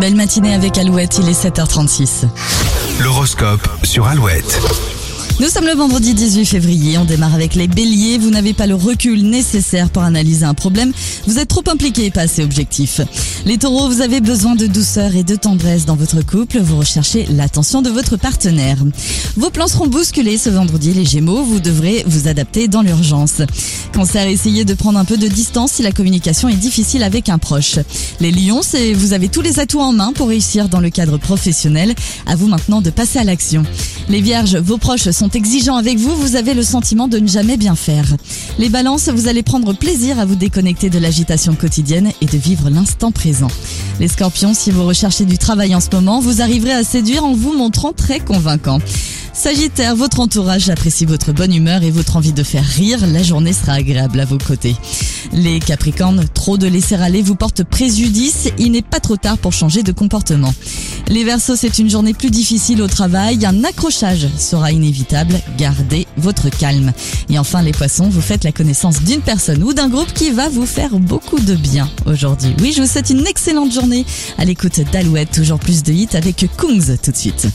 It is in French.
Belle matinée avec Alouette, il est 7h36. L'horoscope sur Alouette. Nous sommes le vendredi 18 février, on démarre avec les béliers, vous n'avez pas le recul nécessaire pour analyser un problème, vous êtes trop impliqué et pas assez objectif. Les taureaux, vous avez besoin de douceur et de tendresse dans votre couple, vous recherchez l'attention de votre partenaire. Vos plans seront bousculés ce vendredi, les gémeaux, vous devrez vous adapter dans l'urgence. Cancer, essayez de prendre un peu de distance si la communication est difficile avec un proche. Les lions, vous avez tous les atouts en main pour réussir dans le cadre professionnel, à vous maintenant de passer à l'action. Les vierges, vos proches sont exigeants avec vous, vous avez le sentiment de ne jamais bien faire. Les balances, vous allez prendre plaisir à vous déconnecter de l'agitation quotidienne et de vivre l'instant présent. Les scorpions, si vous recherchez du travail en ce moment, vous arriverez à séduire en vous montrant très convaincant. Sagittaire, votre entourage apprécie votre bonne humeur et votre envie de faire rire. La journée sera agréable à vos côtés. Les Capricornes, trop de laisser aller vous porte préjudice. Il n'est pas trop tard pour changer de comportement. Les Verseaux, c'est une journée plus difficile au travail. Un accrochage sera inévitable. Gardez votre calme. Et enfin, les Poissons, vous faites la connaissance d'une personne ou d'un groupe qui va vous faire beaucoup de bien aujourd'hui. Oui, je vous souhaite une excellente journée à l'écoute d'Alouette. Toujours plus de hits avec Kungs tout de suite.